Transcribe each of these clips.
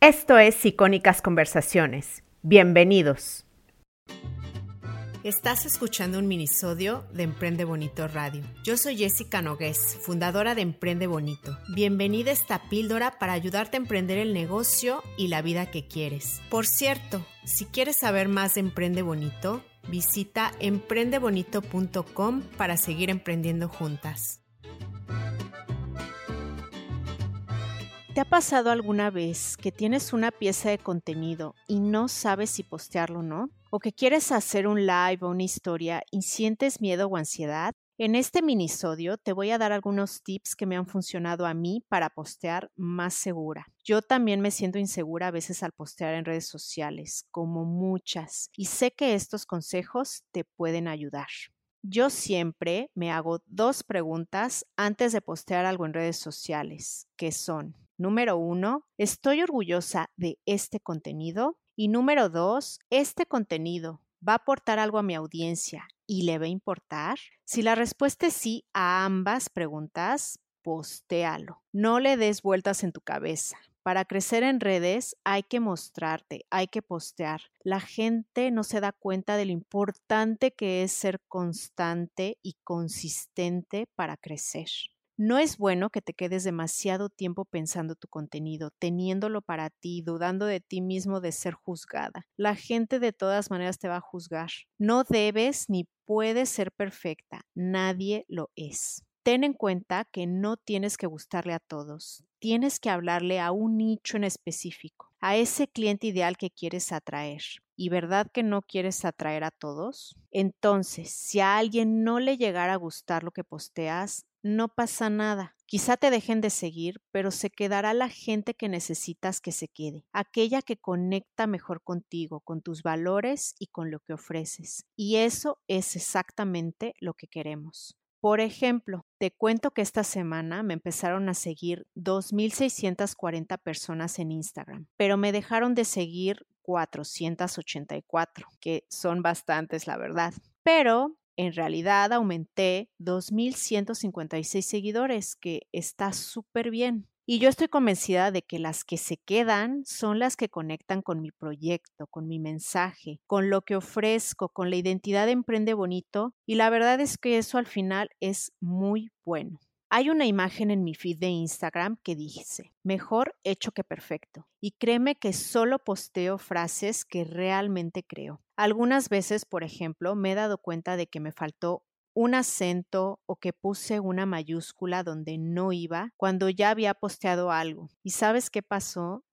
Esto es Icónicas Conversaciones. Bienvenidos. Estás escuchando un minisodio de Emprende Bonito Radio. Yo soy Jessica Nogués, fundadora de Emprende Bonito. Bienvenida a esta píldora para ayudarte a emprender el negocio y la vida que quieres. Por cierto, si quieres saber más de Emprende Bonito, visita emprendebonito.com para seguir emprendiendo juntas. ¿Te ha pasado alguna vez que tienes una pieza de contenido y no sabes si postearlo o no? ¿O que quieres hacer un live o una historia y sientes miedo o ansiedad? En este minisodio te voy a dar algunos tips que me han funcionado a mí para postear más segura. Yo también me siento insegura a veces al postear en redes sociales, como muchas, y sé que estos consejos te pueden ayudar. Yo siempre me hago dos preguntas antes de postear algo en redes sociales, que son, Número uno, ¿estoy orgullosa de este contenido? Y número dos, ¿este contenido va a aportar algo a mi audiencia y le va a importar? Si la respuesta es sí a ambas preguntas, postéalo. No le des vueltas en tu cabeza. Para crecer en redes hay que mostrarte, hay que postear. La gente no se da cuenta de lo importante que es ser constante y consistente para crecer. No es bueno que te quedes demasiado tiempo pensando tu contenido, teniéndolo para ti, dudando de ti mismo de ser juzgada. La gente de todas maneras te va a juzgar. No debes ni puedes ser perfecta, nadie lo es. Ten en cuenta que no tienes que gustarle a todos, tienes que hablarle a un nicho en específico, a ese cliente ideal que quieres atraer. ¿Y verdad que no quieres atraer a todos? Entonces, si a alguien no le llegara a gustar lo que posteas, no pasa nada. Quizá te dejen de seguir, pero se quedará la gente que necesitas que se quede, aquella que conecta mejor contigo, con tus valores y con lo que ofreces. Y eso es exactamente lo que queremos. Por ejemplo, te cuento que esta semana me empezaron a seguir 2.640 personas en Instagram, pero me dejaron de seguir 484, que son bastantes, la verdad. Pero en realidad aumenté 2.156 seguidores, que está súper bien. Y yo estoy convencida de que las que se quedan son las que conectan con mi proyecto, con mi mensaje, con lo que ofrezco, con la identidad de Emprende Bonito. Y la verdad es que eso al final es muy bueno. Hay una imagen en mi feed de Instagram que dice, mejor hecho que perfecto. Y créeme que solo posteo frases que realmente creo. Algunas veces, por ejemplo, me he dado cuenta de que me faltó un acento o que puse una mayúscula donde no iba cuando ya había posteado algo. ¿Y sabes qué pasó?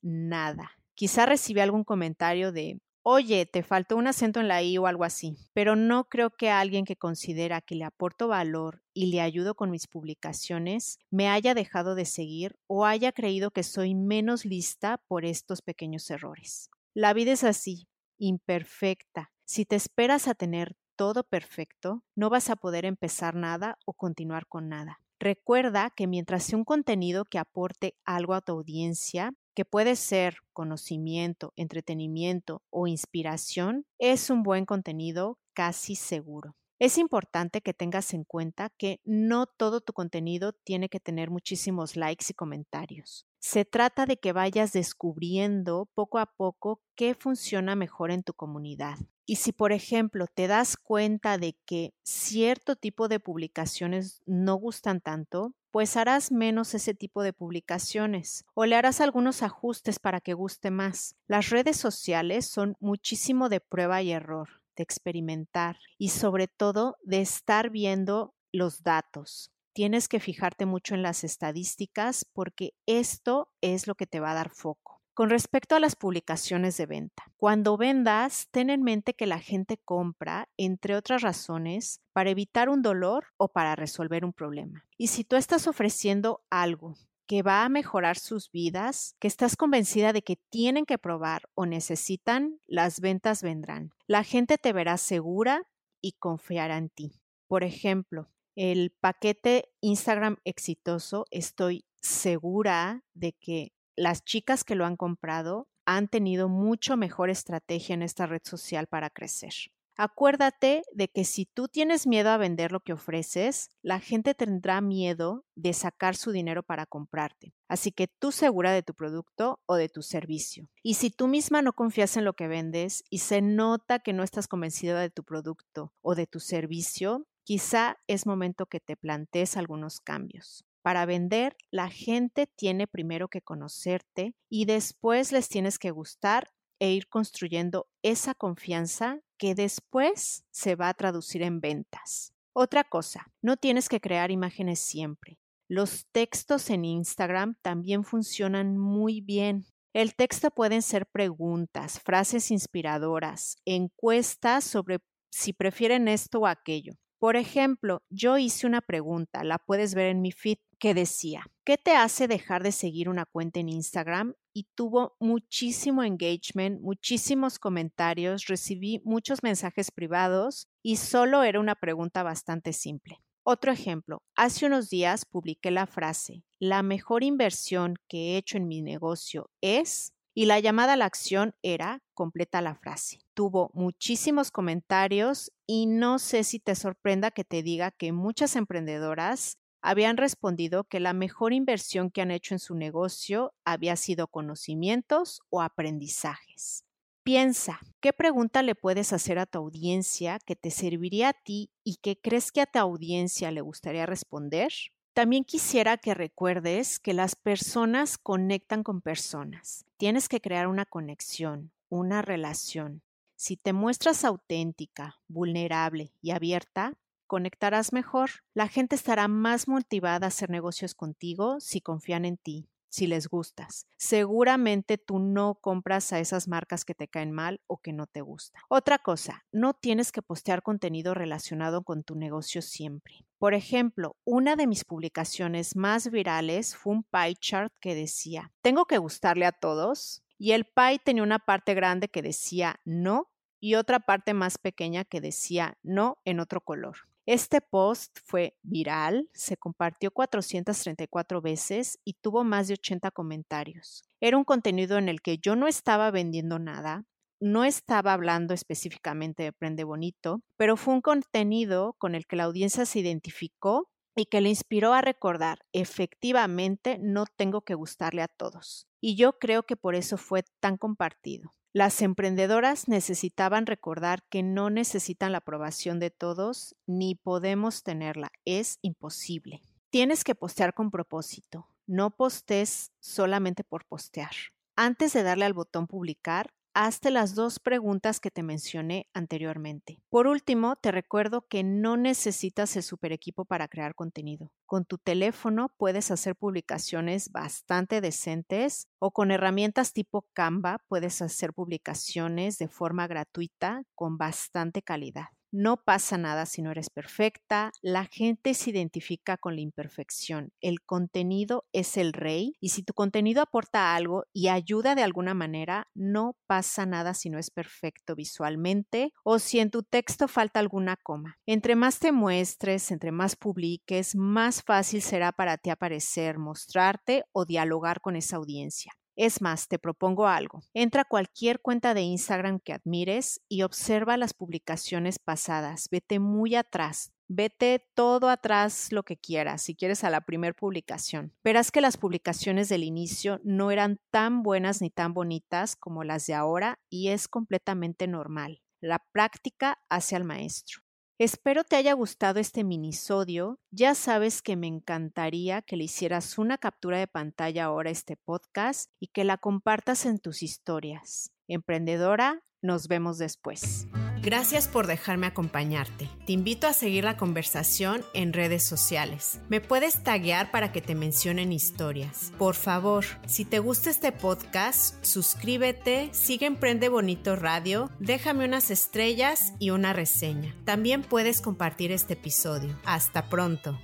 Nada. Quizá recibí algún comentario de, oye, te faltó un acento en la I o algo así, pero no creo que alguien que considera que le aporto valor y le ayudo con mis publicaciones me haya dejado de seguir o haya creído que soy menos lista por estos pequeños errores. La vida es así, imperfecta. Si te esperas a tener todo perfecto, no vas a poder empezar nada o continuar con nada. Recuerda que mientras sea un contenido que aporte algo a tu audiencia, que puede ser conocimiento, entretenimiento o inspiración, es un buen contenido casi seguro. Es importante que tengas en cuenta que no todo tu contenido tiene que tener muchísimos likes y comentarios. Se trata de que vayas descubriendo poco a poco qué funciona mejor en tu comunidad. Y si, por ejemplo, te das cuenta de que cierto tipo de publicaciones no gustan tanto, pues harás menos ese tipo de publicaciones o le harás algunos ajustes para que guste más. Las redes sociales son muchísimo de prueba y error, de experimentar y sobre todo de estar viendo los datos. Tienes que fijarte mucho en las estadísticas porque esto es lo que te va a dar foco. Con respecto a las publicaciones de venta, cuando vendas, ten en mente que la gente compra, entre otras razones, para evitar un dolor o para resolver un problema. Y si tú estás ofreciendo algo que va a mejorar sus vidas, que estás convencida de que tienen que probar o necesitan, las ventas vendrán. La gente te verá segura y confiará en ti. Por ejemplo, el paquete Instagram exitoso, estoy segura de que las chicas que lo han comprado han tenido mucho mejor estrategia en esta red social para crecer. Acuérdate de que si tú tienes miedo a vender lo que ofreces, la gente tendrá miedo de sacar su dinero para comprarte. Así que tú segura de tu producto o de tu servicio. Y si tú misma no confías en lo que vendes y se nota que no estás convencida de tu producto o de tu servicio, quizá es momento que te plantees algunos cambios. Para vender, la gente tiene primero que conocerte y después les tienes que gustar e ir construyendo esa confianza que después se va a traducir en ventas. Otra cosa, no tienes que crear imágenes siempre. Los textos en Instagram también funcionan muy bien. El texto pueden ser preguntas, frases inspiradoras, encuestas sobre si prefieren esto o aquello. Por ejemplo, yo hice una pregunta, la puedes ver en mi feed, que decía, ¿qué te hace dejar de seguir una cuenta en Instagram? Y tuvo muchísimo engagement, muchísimos comentarios, recibí muchos mensajes privados y solo era una pregunta bastante simple. Otro ejemplo, hace unos días publiqué la frase, la mejor inversión que he hecho en mi negocio es y la llamada a la acción era completa la frase. Tuvo muchísimos comentarios y no sé si te sorprenda que te diga que muchas emprendedoras habían respondido que la mejor inversión que han hecho en su negocio había sido conocimientos o aprendizajes. Piensa, ¿qué pregunta le puedes hacer a tu audiencia que te serviría a ti y que crees que a tu audiencia le gustaría responder? También quisiera que recuerdes que las personas conectan con personas. Tienes que crear una conexión, una relación. Si te muestras auténtica, vulnerable y abierta, conectarás mejor. La gente estará más motivada a hacer negocios contigo si confían en ti, si les gustas. Seguramente tú no compras a esas marcas que te caen mal o que no te gustan. Otra cosa, no tienes que postear contenido relacionado con tu negocio siempre. Por ejemplo, una de mis publicaciones más virales fue un pie chart que decía, ¿tengo que gustarle a todos? Y el pie tenía una parte grande que decía no y otra parte más pequeña que decía no en otro color. Este post fue viral, se compartió 434 veces y tuvo más de 80 comentarios. Era un contenido en el que yo no estaba vendiendo nada, no estaba hablando específicamente de Prende Bonito, pero fue un contenido con el que la audiencia se identificó y que le inspiró a recordar, efectivamente, no tengo que gustarle a todos. Y yo creo que por eso fue tan compartido. Las emprendedoras necesitaban recordar que no necesitan la aprobación de todos ni podemos tenerla. Es imposible. Tienes que postear con propósito. No postes solamente por postear. Antes de darle al botón publicar, hazte las dos preguntas que te mencioné anteriormente. Por último, te recuerdo que no necesitas el super equipo para crear contenido. Con tu teléfono puedes hacer publicaciones bastante decentes o con herramientas tipo Canva puedes hacer publicaciones de forma gratuita con bastante calidad. No pasa nada si no eres perfecta, la gente se identifica con la imperfección, el contenido es el rey y si tu contenido aporta algo y ayuda de alguna manera, no pasa nada si no es perfecto visualmente o si en tu texto falta alguna coma. Entre más te muestres, entre más publiques, más fácil será para ti aparecer, mostrarte o dialogar con esa audiencia. Es más, te propongo algo. Entra a cualquier cuenta de Instagram que admires y observa las publicaciones pasadas. Vete muy atrás. Vete todo atrás lo que quieras, si quieres a la primera publicación. Verás que las publicaciones del inicio no eran tan buenas ni tan bonitas como las de ahora y es completamente normal. La práctica hace al maestro. Espero te haya gustado este minisodio. Ya sabes que me encantaría que le hicieras una captura de pantalla ahora a este podcast y que la compartas en tus historias. Emprendedora, nos vemos después. Gracias por dejarme acompañarte. Te invito a seguir la conversación en redes sociales. Me puedes taguear para que te mencionen historias. Por favor, si te gusta este podcast, suscríbete, sigue Emprende Bonito Radio, déjame unas estrellas y una reseña. También puedes compartir este episodio. Hasta pronto.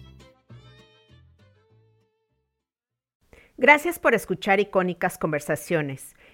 Gracias por escuchar icónicas conversaciones